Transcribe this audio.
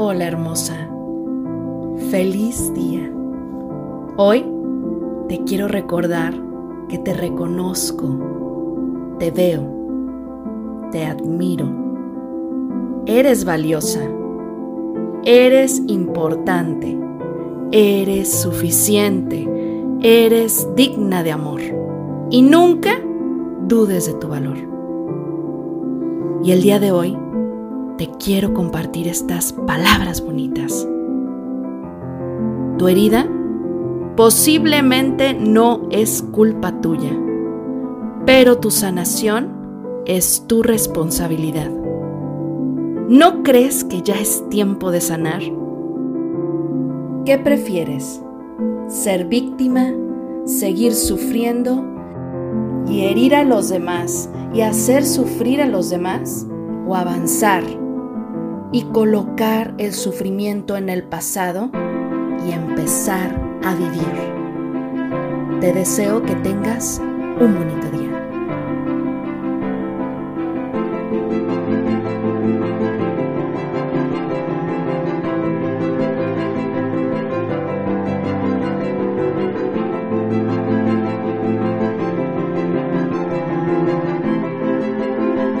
Hola hermosa, feliz día. Hoy te quiero recordar que te reconozco, te veo, te admiro. Eres valiosa, eres importante, eres suficiente, eres digna de amor y nunca dudes de tu valor. Y el día de hoy, te quiero compartir estas palabras bonitas. Tu herida posiblemente no es culpa tuya, pero tu sanación es tu responsabilidad. ¿No crees que ya es tiempo de sanar? ¿Qué prefieres? ¿Ser víctima? ¿Seguir sufriendo? ¿Y herir a los demás y hacer sufrir a los demás? ¿O avanzar y colocar el sufrimiento en el pasado y empezar a vivir. Te deseo que tengas un bonito día.